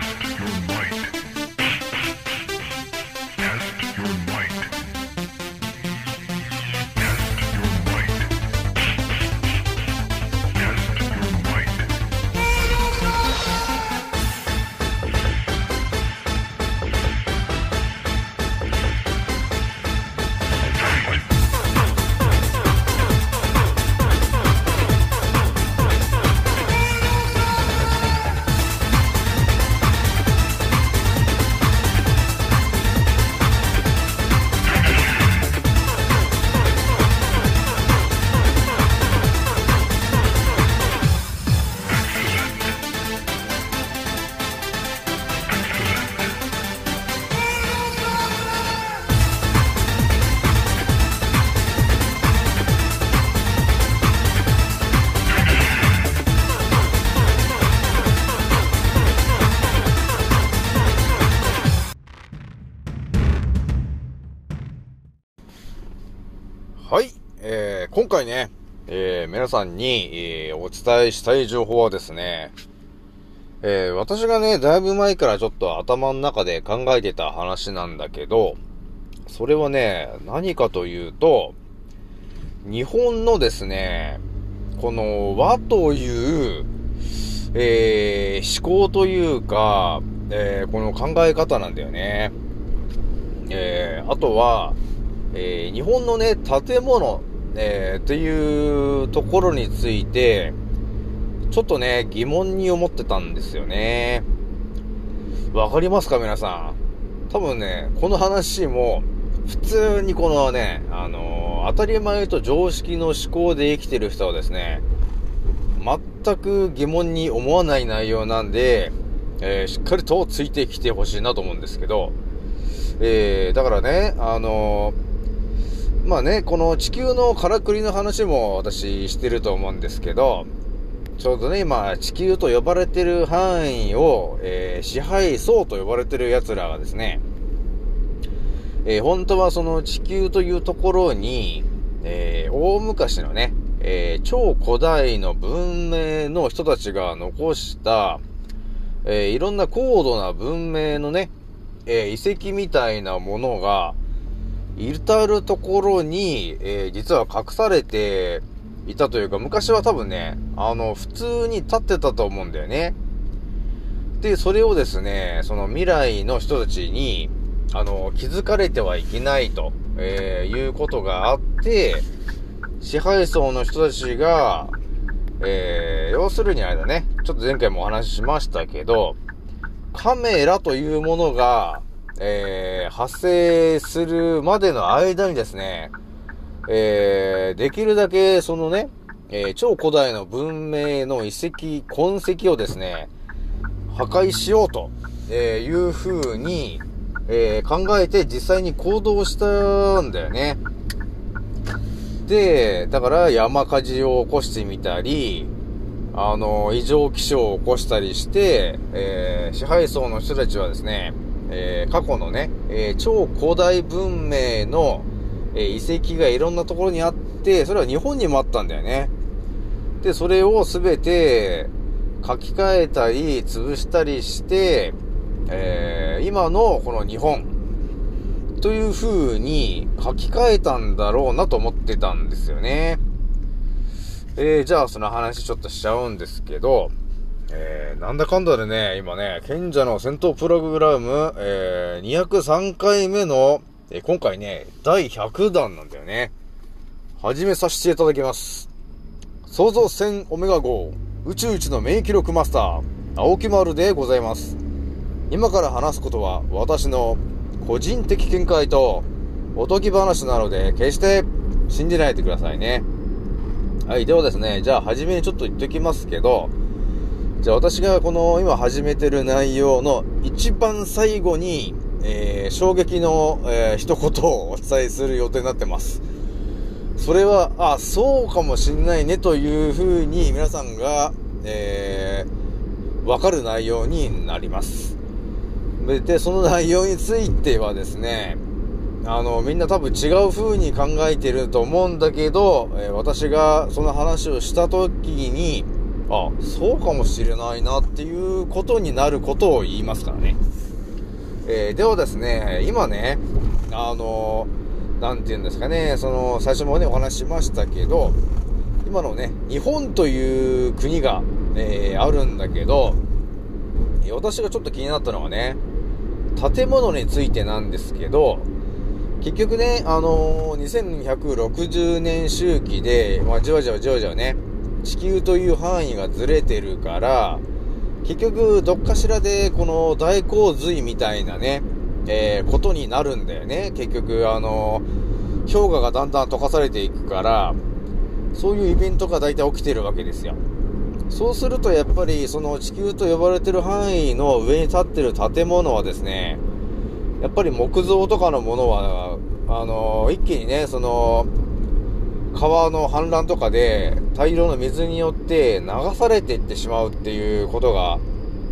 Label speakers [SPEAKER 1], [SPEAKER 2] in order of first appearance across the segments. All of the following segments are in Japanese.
[SPEAKER 1] Test your might.
[SPEAKER 2] 回ね、えー、皆さんに、えー、お伝えしたい情報はですね、えー、私がね、だいぶ前からちょっと頭の中で考えてた話なんだけど、それはね、何かというと、日本のですね、この和という、えー、思考というか、えー、この考え方なんだよね。えー、あとは、え日本のね、建物、えーっていうところについて、ちょっとね、疑問に思ってたんですよね。わかりますか皆さん？多分ね、この話も、普通にこのね、あのー当たり前と常識の思考で生きてる人はですね、全く疑問に思わない内容なんで、えーしっかりとついてきてほしいなと思うんですけど、えーだからね、あのーまあね、この地球のからくりの話も私してると思うんですけど、ちょうどね、今、地球と呼ばれてる範囲を、えー支配層と呼ばれてる奴らがですね、えー本当はその地球というところに、えー大昔のね、えー超古代の文明の人たちが残した、えーいろんな高度な文明のね、えー遺跡みたいなものが、至るところに、えー実は隠されていたというか、昔は多分ね、あの、普通に立ってたと思うんだよね。で、それをですね、その未来の人たちに、あの、気づかれてはいけないと、えーいうことがあって、支配層の人たちが、えー要するにあれだね、ちょっと前回もお話ししましたけど、カメラというものが、えー発生するまでの間にですね、えーできるだけそのね、えー超古代の文明の遺跡、痕跡をですね、破壊しようと、えーいう風に、え考えて実際に行動したんだよね。で、だから山火事を起こしてみたり、あの、異常気象を起こしたりして、え支配層の人たちはですね、えー過去のね、えー超古代文明の、えー遺跡がいろんなところにあって、それは日本にもあったんだよね。で、それをすべて書き換えたり、潰したりして、えー今のこの日本という風に書き換えたんだろうなと思ってたんですよね。えーじゃあその話ちょっとしちゃうんですけど、えーなんだかんだでね、今ね、賢者の戦闘プログラム、えー203回目の、えー今回ね、第100弾なんだよね。始めさせていただきます。創造船オメガ号宇宙一の免疫力マスター、青木丸でございます。今から話すことは私の個人的見解とおとぎ話なので決して信じないでくださいね。はい、ではですね、じゃあ初めにちょっと言っときますけど、じゃあ私がこの今始めてる内容の一番最後に、えー衝撃の、えー一言をお伝えする予定になってます。それは、あ、そうかもしんないねというふうに皆さんが、えーわかる内容になります。で、その内容についてはですね、あの、みんな多分違う風に考えてると思うんだけど、えー私がその話をした時に、あ、そうかもしれないなっていうことになることを言いますからね。えー、ではですね、今ね、あのー、なんて言うんですかね、その、最初もね、お話ししましたけど、今のね、日本という国が、えー、あるんだけど、私がちょっと気になったのはね、建物についてなんですけど、結局ね、あのー、2160年周期で、まあ、じわじわじわじわね、地球という範囲がずれてるから、結局、どっかしらで、この大洪水みたいなね、えー、ことになるんだよね。結局、あのー、氷河がだんだん溶かされていくから、そういうイベントが大体起きてるわけですよ。そうすると、やっぱり、その地球と呼ばれてる範囲の上に立ってる建物はですね、やっぱり木造とかのものは、あのー、一気にね、その、川の氾濫とかで大量の水によって流されていってしまうっていうことが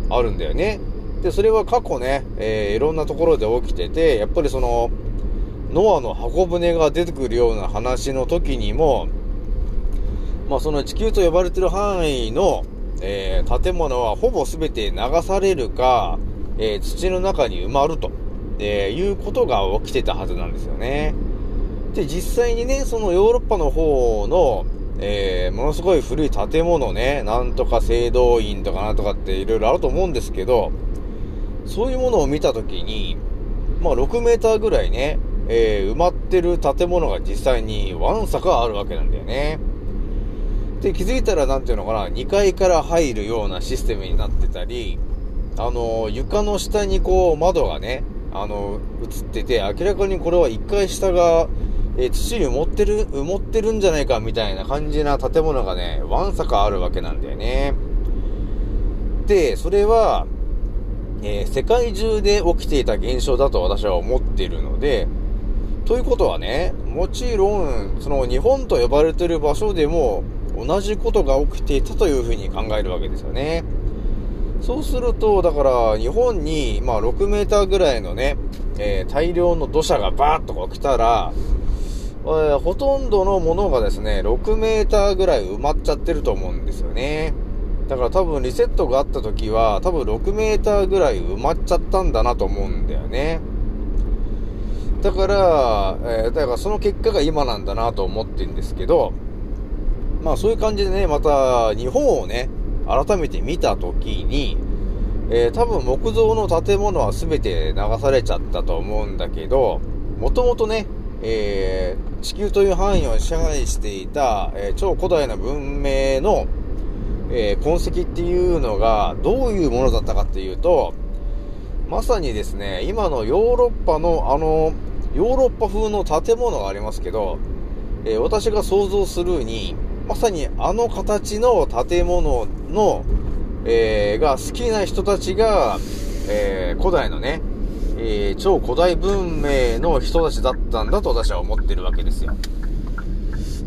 [SPEAKER 2] あるんだよね。で、それは過去ね、えー、いろんなところで起きてて、やっぱりその、ノアの箱舟が出てくるような話の時にも、まあその地球と呼ばれてる範囲の、えー、建物はほぼ全て流されるか、えー、土の中に埋まると、えいうことが起きてたはずなんですよね。で、実際にね、そのヨーロッパの方の、えー、ものすごい古い建物ね、なんとか聖堂院とかなんとかっていろいろあると思うんですけど、そういうものを見たときに、まあ6メーターぐらいね、えー、埋まってる建物が実際にワンサかあるわけなんだよね。で、気づいたらなんていうのかな、2階から入るようなシステムになってたり、あの、床の下にこう窓がね、あの、映ってて、明らかにこれは1階下が、えー、土に埋もってる、埋もってるんじゃないかみたいな感じな建物がね、わんさかあるわけなんだよね。で、それは、えー、世界中で起きていた現象だと私は思っているので、ということはね、もちろん、その日本と呼ばれてる場所でも同じことが起きていたというふうに考えるわけですよね。そうすると、だから日本に、まあ6メーターぐらいのね、えー、大量の土砂がバーッとこう来たら、えー、ほとんどのものがですね、6メーターぐらい埋まっちゃってると思うんですよね。だから多分リセットがあった時は、多分6メーターぐらい埋まっちゃったんだなと思うんだよね。だから、えー、だからその結果が今なんだなと思ってるんですけど、まあそういう感じでね、また日本をね、改めて見た時に、えー、多分木造の建物は全て流されちゃったと思うんだけど、もともとね、えー、地球という範囲を支配していた、えー、超古代な文明の、えー、痕跡っていうのがどういうものだったかっていうと、まさにですね、今のヨーロッパのあの、ヨーロッパ風の建物がありますけど、え私が想像するに、まさにあの形の建物の、えが好きな人たちが、え古代のね、えー、超古代文明の人たちだったんだと私は思ってるわけですよ。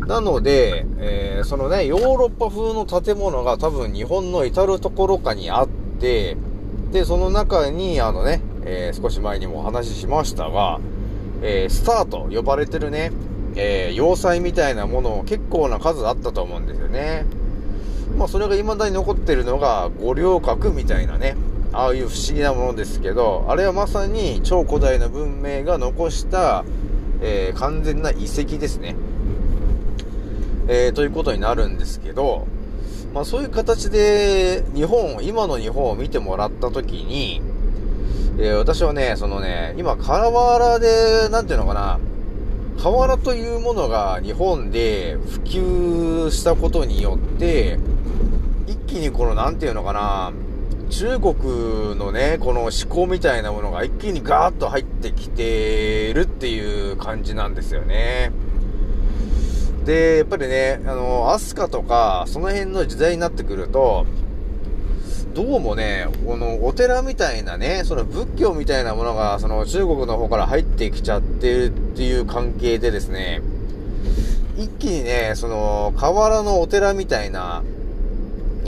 [SPEAKER 2] なので、えー、そのね、ヨーロッパ風の建物が多分日本の至るところかにあって、で、その中に、あのね、えー、少し前にもお話ししましたが、えー、スターと呼ばれてるね、え要塞みたいなもの結構な数あったと思うんですよね。まあ、それが未だに残ってるのが五稜郭みたいなね、ああいう不思議なものですけど、あれはまさに超古代の文明が残した、えー、完全な遺跡ですね。えー、ということになるんですけど、まあそういう形で日本、今の日本を見てもらったときに、えー、私はね、そのね、今、瓦原で、なんていうのかな、瓦というものが日本で普及したことによって、一気にこの、なんていうのかな、中国のね、この思考みたいなものが一気にガーッと入ってきてるっていう感じなんですよね。で、やっぱりね、あの、アスカとか、その辺の時代になってくると、どうもね、このお寺みたいなね、その仏教みたいなものが、その中国の方から入ってきちゃってるっていう関係でですね、一気にね、その、河原のお寺みたいな、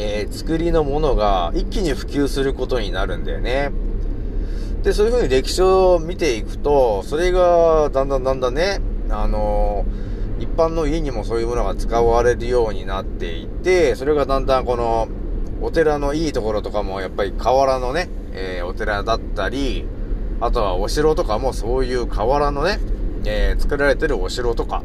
[SPEAKER 2] えー、作りのものが一気に普及することになるんだよね。で、そういう風に歴史を見ていくと、それがだんだんだんだんね、あのー、一般の家にもそういうものが使われるようになっていて、それがだんだんこの、お寺のいいところとかもやっぱり河原のね、えー、お寺だったり、あとはお城とかもそういう河原のね、えー、作られてるお城とか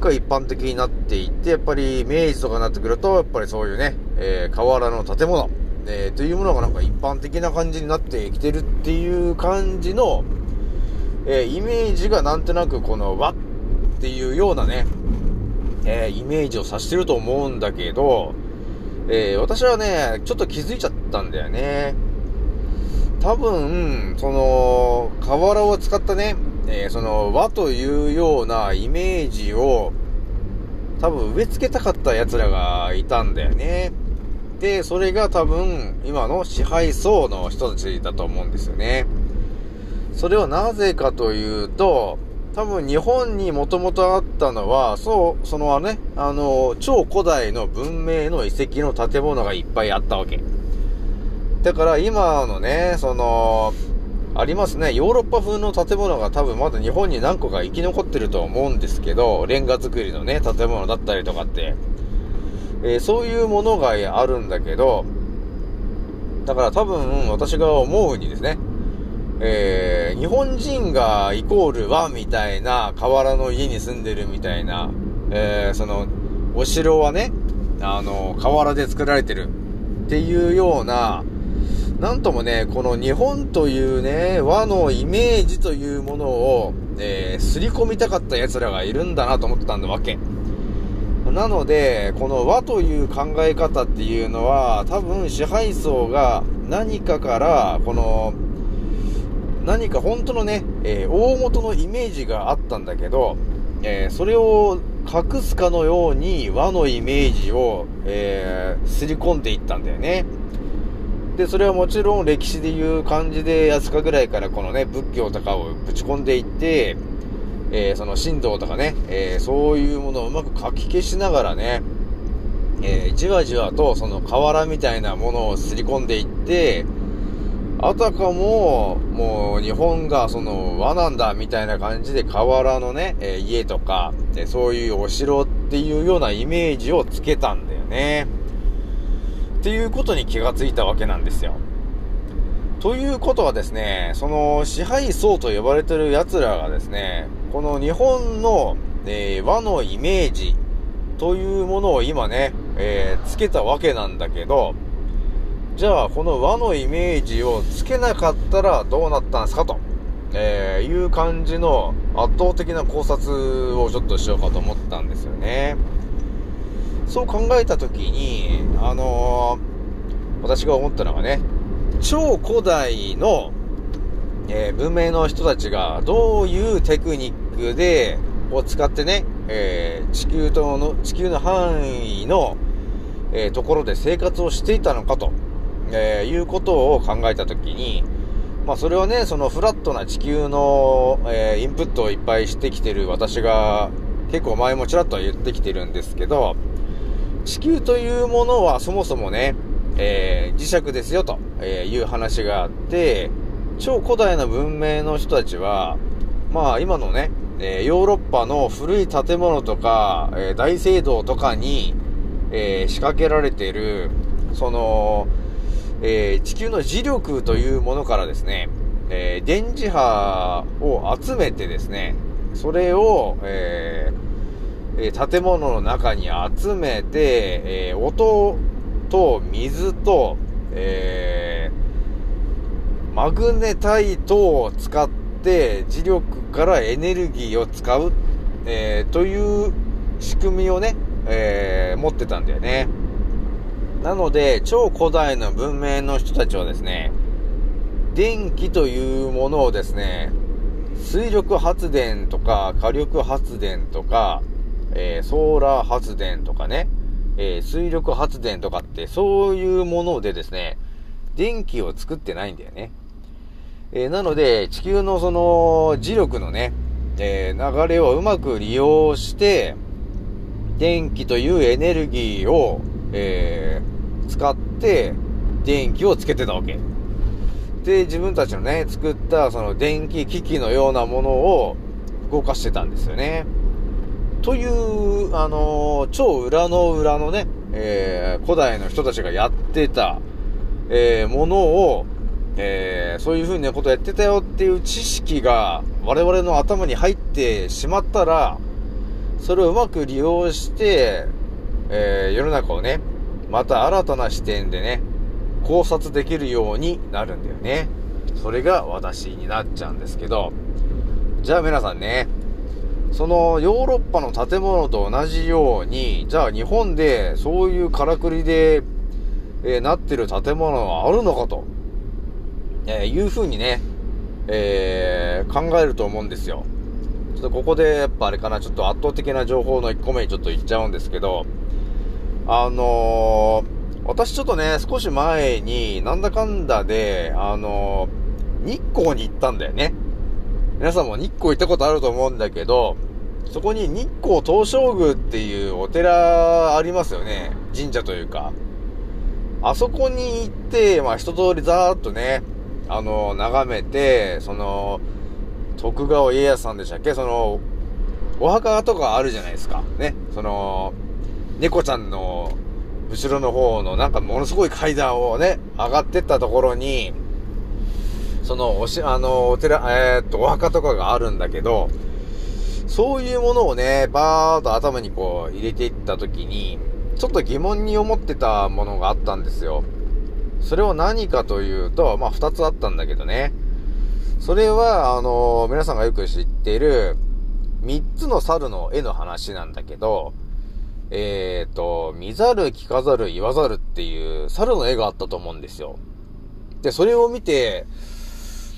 [SPEAKER 2] が一般的になっていって、やっぱり明治とかになってくると、やっぱりそういうね、えー、河原の建物、えー、というものがなんか一般的な感じになってきてるっていう感じの、えー、イメージがなんとなくこの和っていうようなね、えー、イメージを指してると思うんだけど、えー、私はね、ちょっと気づいちゃったんだよね。多分、その、河原を使ったね、えー、その和というようなイメージを多分植え付けたかった奴らがいたんだよね。で、それが多分今の支配層の人たちだと思うんですよね。それはなぜかというと、多分日本にもともとあったのは、そう、そのね、あの、超古代の文明の遺跡の建物がいっぱいあったわけ。だから今のね、その、ありますね。ヨーロッパ風の建物が多分まだ日本に何個か生き残ってると思うんですけど、レンガ造りのね、建物だったりとかって。えー、そういうものがあるんだけど、だから多分私が思うにですね、えー、日本人がイコール和みたいな河原の家に住んでるみたいな、えー、その、お城はね、あの、河原で作られてるっていうような、なんともね、この日本というね、和のイメージというものを、えー、すり込みたかった奴らがいるんだなと思ってたんだわけ。なので、この和という考え方っていうのは、多分支配層が何かから、この、何か本当のね、えー、大元のイメージがあったんだけど、えー、それを隠すかのように和のイメージを、えー、すり込んでいったんだよね。で、それはもちろん歴史でいう感じで、安かぐらいからこのね、仏教とかをぶち込んでいって、えー、その神道とかね、えー、そういうものをうまく書き消しながらね、えー、じわじわとその河原みたいなものをすり込んでいって、あたかも、もう日本がその和なんだみたいな感じで河原のね、え家とか、えそういうお城っていうようなイメージをつけたんだよね。っていうことに気がついたわけなんですよ。ということはですね、その支配層と呼ばれてる奴らがですね、この日本の、えー、和のイメージというものを今ね、えー、つけたわけなんだけど、じゃあこの和のイメージをつけなかったらどうなったんですかと、えー、いう感じの圧倒的な考察をちょっとしようかと思ったんですよね。そう考えたときに、あの、私が思ったのがね、超古代の、えー、文明の人たちがどういうテクニックで、を使ってね、えー、地球との、地球の範囲の、えー、ところで生活をしていたのかと、えー、いうことを考えたときに、まあそれはね、そのフラットな地球の、えー、インプットをいっぱいしてきてる私が結構前もちらっとは言ってきてるんですけど、地球というものはそもそもね、えー、磁石ですよという話があって、超古代の文明の人たちは、まあ今のね、えー、ヨーロッパの古い建物とか、えー、大聖堂とかに、えー、仕掛けられている、その、え地球の磁力というものからですね、え電磁波を集めてですね、それを、えー建物の中に集めて、えー、音と水と、えー、マグネタイトを使って磁力からエネルギーを使う、えー、という仕組みをね、え持ってたんだよね。なので、超古代の文明の人たちはですね、電気というものをですね、水力発電とか火力発電とか、えー、ソーラー発電とかね、えー、水力発電とかって、そういうものでですね、電気を作ってないんだよね。えー、なので、地球のその磁力のね、え流れをうまく利用して、電気というエネルギーを、え使って、電気をつけてたわけ。で、自分たちのね、作ったその電気機器のようなものを動かしてたんですよね。という、あのー超裏の裏のね、えー古代の人たちがやってた、えーものを、えーそういう風なことやってたよっていう知識が我々の頭に入ってしまったら、それをうまく利用して、えー世の中をね、また新たな視点でね、考察できるようになるんだよね。それが私になっちゃうんですけど、じゃあ皆さんね、そのヨーロッパの建物と同じように、じゃあ日本でそういうからくりで、えーなってる建物はあるのかと、えーいうふうにね、えー考えると思うんですよ。ちょっとここでやっぱあれかな、ちょっと圧倒的な情報の1個目にちょっと言っちゃうんですけど、あのー私ちょっとね、少し前に、なんだかんだで、あのー日光に行ったんだよね。皆さんも日光行ったことあると思うんだけど、そこに日光東照宮っていうお寺ありますよね。神社というか。あそこに行って、まあ一通りざーっとね、あの眺めて、その、徳川家康さんでしたっけ？その、お墓とかあるじゃないですか。ね。その、猫ちゃんの後ろの方のなんかものすごい階段をね、上がってったところに、その、おし、あの、お寺、えーっと、お墓とかがあるんだけど、そういうものをね、バーっと頭にこう入れていったときに、ちょっと疑問に思ってたものがあったんですよ。それは何かというと、まあ、二つあったんだけどね。それは、あの、皆さんがよく知っている、三つの猿の絵の話なんだけど、えっ、と、見ざる、聞かざる、言わざるっていう猿の絵があったと思うんですよ。で、それを見て、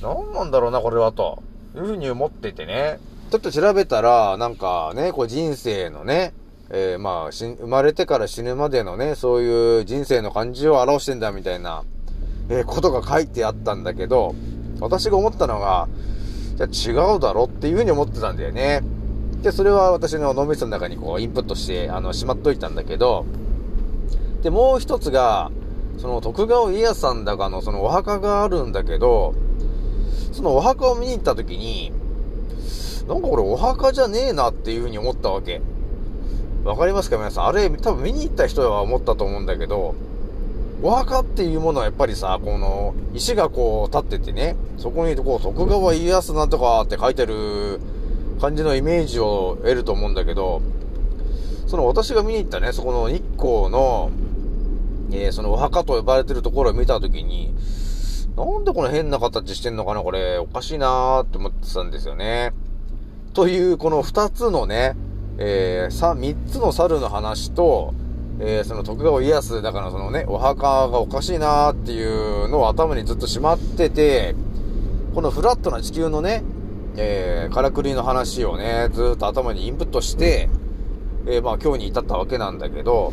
[SPEAKER 2] 何なんだろうな、これは、というふうに思っててね。ちょっと調べたら、なんかね、こう人生のね、えーまあ、生まれてから死ぬまでのね、そういう人生の感じを表してんだみたいな、えーことが書いてあったんだけど、私が思ったのが、じゃ違うだろっていうふうに思ってたんだよね。で、それは私の脳みその中にこうインプットして、あの、しまっといたんだけど、で、もう一つが、その徳川家康さんだかのそのお墓があるんだけど、そのお墓を見に行った時に、なんかこれお墓じゃねえなっていうふうに思ったわけ。わかりますか？皆さん。あれ、多分見に行った人は思ったと思うんだけど、お墓っていうものはやっぱりさ、この、石がこう立っててね、そこにこう、徳川家康なんとかって書いてる感じのイメージを得ると思うんだけど、その私が見に行ったね、そこの日光の、えーそのお墓と呼ばれてるところを見たときに、なんでこの変な形してんのかなこれ、おかしいなーって思ってたんですよね。という、この二つのね、えー、さ、三つの猿の話と、えー、その徳川家康だからそのね、お墓がおかしいなーっていうのを頭にずっとしまってて、このフラットな地球のね、えー、からくりの話をね、ずっと頭にインプットして、えー、まあ今日に至ったわけなんだけど、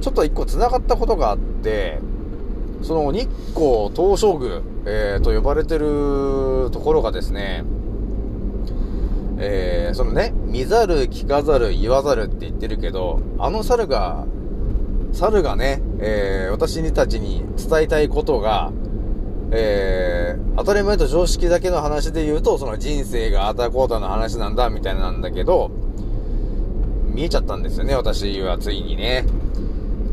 [SPEAKER 2] ちょっと一個繋がったことがあって、その日光東照宮、えー、と呼ばれてるところがですね、えー、そのね、見ざる、聞かざる、言わざるって言ってるけど、あの猿が、猿がね、えー、私たちに伝えたいことが、えー、当たり前と常識だけの話で言うと、その人生があたこうたの話なんだ、みたいなんだけど、見えちゃったんですよね、私はついにね。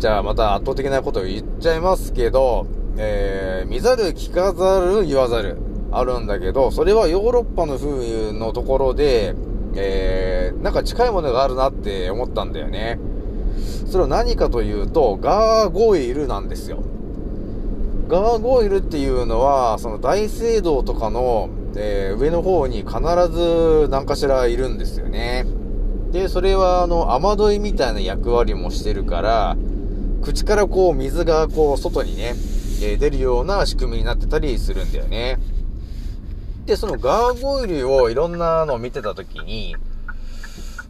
[SPEAKER 2] じゃあまた圧倒的なことを言っちゃいますけど、えー、見ざる、聞かざる、言わざる、あるんだけど、それはヨーロッパの風のところで、えー、なんか近いものがあるなって思ったんだよね。それは何かというと、ガーゴイルなんですよ。ガーゴイルっていうのは、その大聖堂とかの、えー上の方に必ず何かしらいるんですよね。で、それはあの、雨どいみたいな役割もしてるから、口からこう水がこう外にね、え出るような仕組みになってたりするんだよね。で、そのガーゴイルをいろんなのを見てたときに、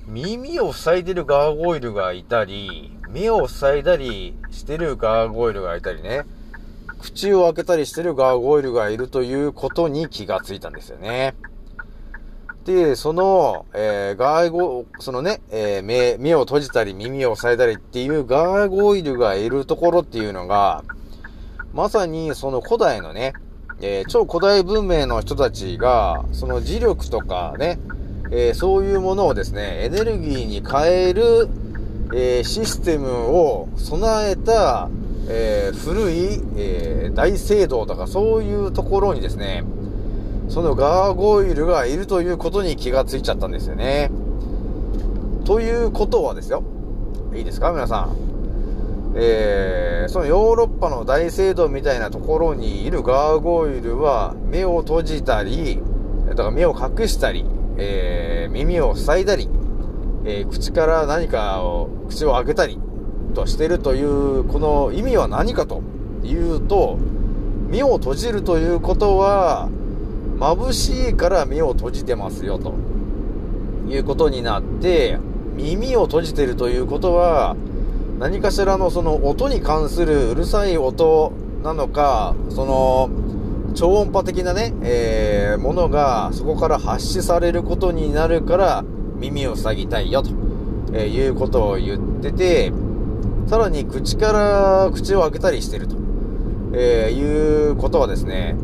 [SPEAKER 2] 耳を塞いでるガーゴイルがいたり、目を塞いだりしてるガーゴイルがいたりね、口を開けたりしてるガーゴイルがいるということに気がついたんですよね。で、その、えーガーゴ、そのね、えー目、目を閉じたり耳を塞いだりっていうガーゴイルがいるところっていうのが、まさにその古代のね、えー超古代文明の人たちが、その磁力とかね、えそういうものをですね、エネルギーに変える、えシステムを備えた、え古い、え大聖堂とかそういうところにですね、そのガーゴイルがいるということに気がついちゃったんですよね。ということはですよ。いいですか？皆さん。えー、そのヨーロッパの大聖堂みたいなところにいるガーゴイルは目を閉じたり、だから目を隠したり、えー耳を塞いだり、えー口から何かを、口を開けたりとしてるという、この意味は何かというと、目を閉じるということは、眩しいから目を閉じてますよと。いうことになって、耳を閉じてるということは、何かしらのその音に関するうるさい音なのか、その超音波的なね、えーものがそこから発しされることになるから耳を塞ぎたいよと、えいうことを言ってて、さらに口から口を開けたりしてると、えいうことはですね、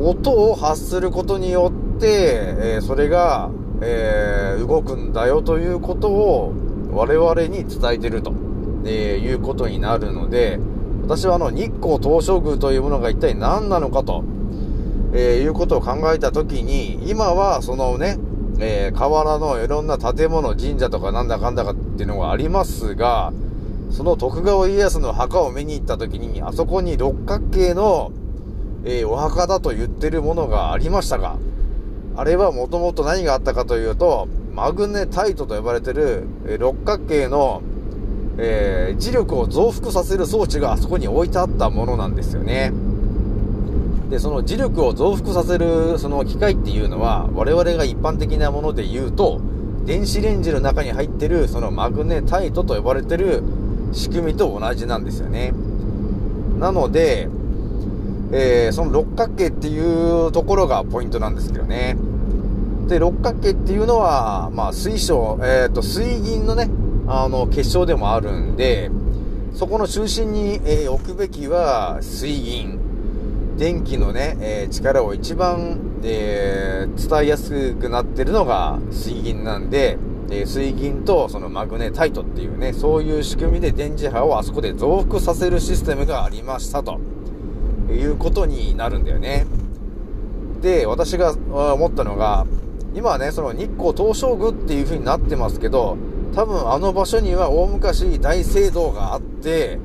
[SPEAKER 2] 音を発することによって、えーそれが、えー動くんだよということを我々に伝えてると、えーいうことになるので、私はあの日光東照宮というものが一体何なのかと、えいうことを考えたときに、今はそのね、え河原のいろんな建物、神社とかなんだかんだかっていうのがありますが、その徳川家康の墓を見に行ったときに、あそこに六角形の、えーお墓だと言ってるものがありましたが、あれはもともと何があったかというと、マグネタイトと呼ばれてる、えー六角形の、えー磁力を増幅させる装置があそこに置いてあったものなんですよね。で、その磁力を増幅させるその機械っていうのは、我々が一般的なもので言うと、電子レンジの中に入ってるそのマグネタイトと呼ばれてる仕組みと同じなんですよね。なので、えーその六角形っていうところがポイントなんですけどね。で、六角形っていうのは、まあ、水晶、えっ、と、水銀のね、あの、結晶でもあるんで、そこの中心に、えー置くべきは水銀。電気のね、えー力を一番、えー伝えやすくなってるのが水銀なんで、え水銀とそのマグネタイトっていうね、そういう仕組みで電磁波をあそこで増幅させるシステムがありましたということになるんだよね。で、私が思ったのが、今はね、その日光東照宮っていう風になってますけど、多分あの場所には大昔大聖堂があって、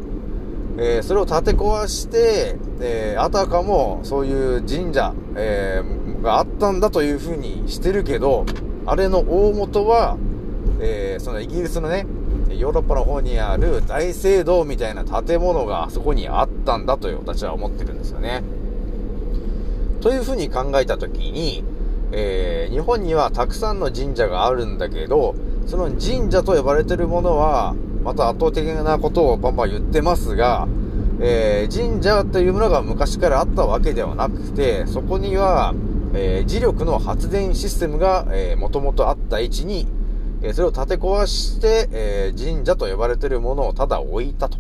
[SPEAKER 2] えーそれを建て壊して、えーあたかもそういう神社、えーがあったんだという風にしてるけど、あれの大元は、えそのイギリスのね、ヨーロッパの方にある大聖堂みたいな建物があそこにあったんだと私は思ってるんですよね。というふうに考えたときに、えー日本にはたくさんの神社があるんだけど、その神社と呼ばれてるものは、また圧倒的なことをバンバン言ってますが、えー神社というものが昔からあったわけではなくて、そこには、えー磁力の発電システムが、えー、元々あった位置に、えーそれを建て壊して、えー神社と呼ばれてるものをただ置いたと、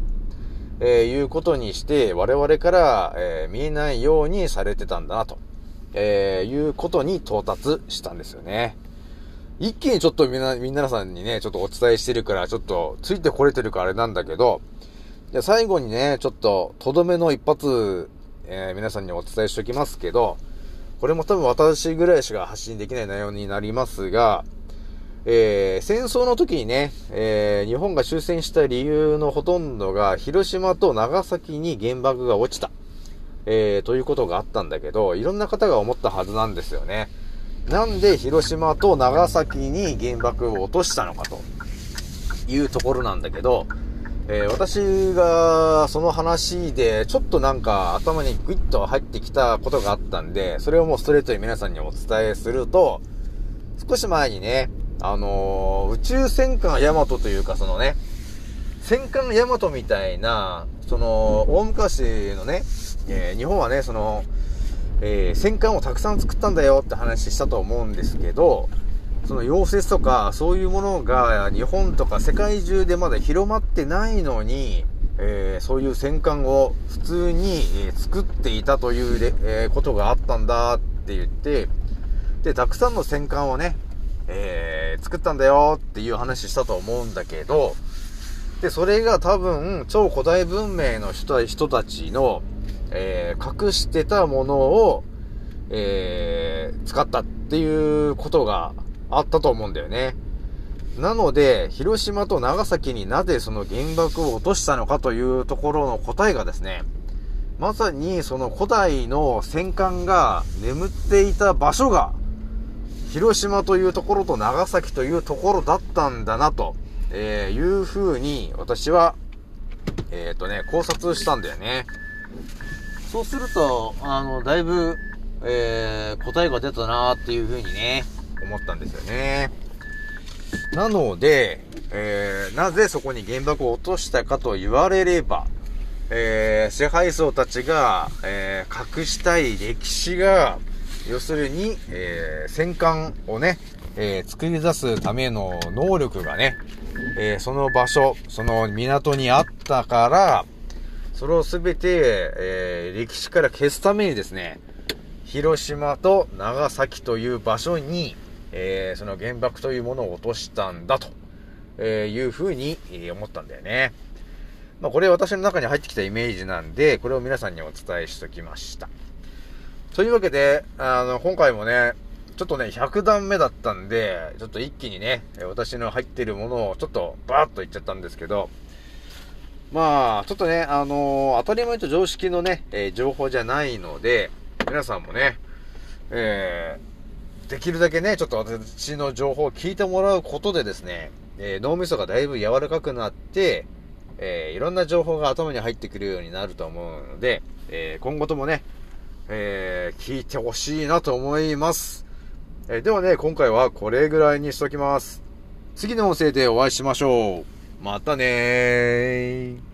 [SPEAKER 2] えーいうことにして、我々から、えー見えないようにされてたんだなと、えーいうことに到達したんですよね。一気にちょっとみんな、皆さんにね、ちょっとお伝えしてるから、ちょっとついてこれてるからあれなんだけど、じゃ最後にね、ちょっと、とどめの一発、えー皆さんにお伝えしておきますけど、これも多分私ぐらいしか発信できない内容になりますが、えー戦争の時にね、えー日本が終戦した理由のほとんどが、広島と長崎に原爆が落ちた、えーということがあったんだけど、いろんな方が思ったはずなんですよね。なんで広島と長崎に原爆を落としたのかというところなんだけど、えー私がその話でちょっとなんか頭にグイッと入ってきたことがあったんで、それをもうストレートに皆さんにお伝えすると、少し前にね、あのー宇宙戦艦ヤマトというかそのね、戦艦ヤマトみたいな、その、大昔のね、えー日本はね、その、えー戦艦をたくさん作ったんだよって話したと思うんですけど、その溶接とかそういうものが日本とか世界中でまだ広まってないのに、えーそういう戦艦を普通に、え作っていたという、えことがあったんだって言って、で、たくさんの戦艦をね、えー、作ったんだよっていう話したと思うんだけど、で、それが多分、超古代文明の人人たちの、えー、隠してたものを、えー、使ったっていうことがあったと思うんだよね。なので、広島と長崎になぜその原爆を落としたのかというところの答えがですね、まさにその古代の戦艦が眠っていた場所が、広島というところと長崎というところだったんだなと、えー、いう風に私は、えっ、とね、考察したんだよね。そうすると、あの、だいぶ、えー、答えが出たなっていう風にね、思ったんですよね。なので、えー、なぜそこに原爆を落としたかと言われれば、えー、支配層たちが、えー、隠したい歴史が、要するに、えー、戦艦をね、えー、作り出すための能力がね、えー、その場所、その港にあったから、それをすべて、えー、歴史から消すためにですね、広島と長崎という場所に、えー、その原爆というものを落としたんだと、えいうふうに思ったんだよね。まあ、これ私の中に入ってきたイメージなんで、これを皆さんにお伝えしときました。というわけで、あの、今回もね、ちょっとね、100段目だったんで、ちょっと一気にね、私の入ってるものをちょっとバーッと言っちゃったんですけど、まあ、ちょっとね、あのー、当たり前と常識のね、えー、情報じゃないので、皆さんもね、えー、できるだけね、ちょっと私の情報を聞いてもらうことでですね、え、脳みそがだいぶ柔らかくなって、え、いろんな情報が頭に入ってくるようになると思うので、え、今後ともね、えー、聞いてほしいなと思います。えー、ではね、今回はこれぐらいにしときます。次の音声でお会いしましょう。またねー。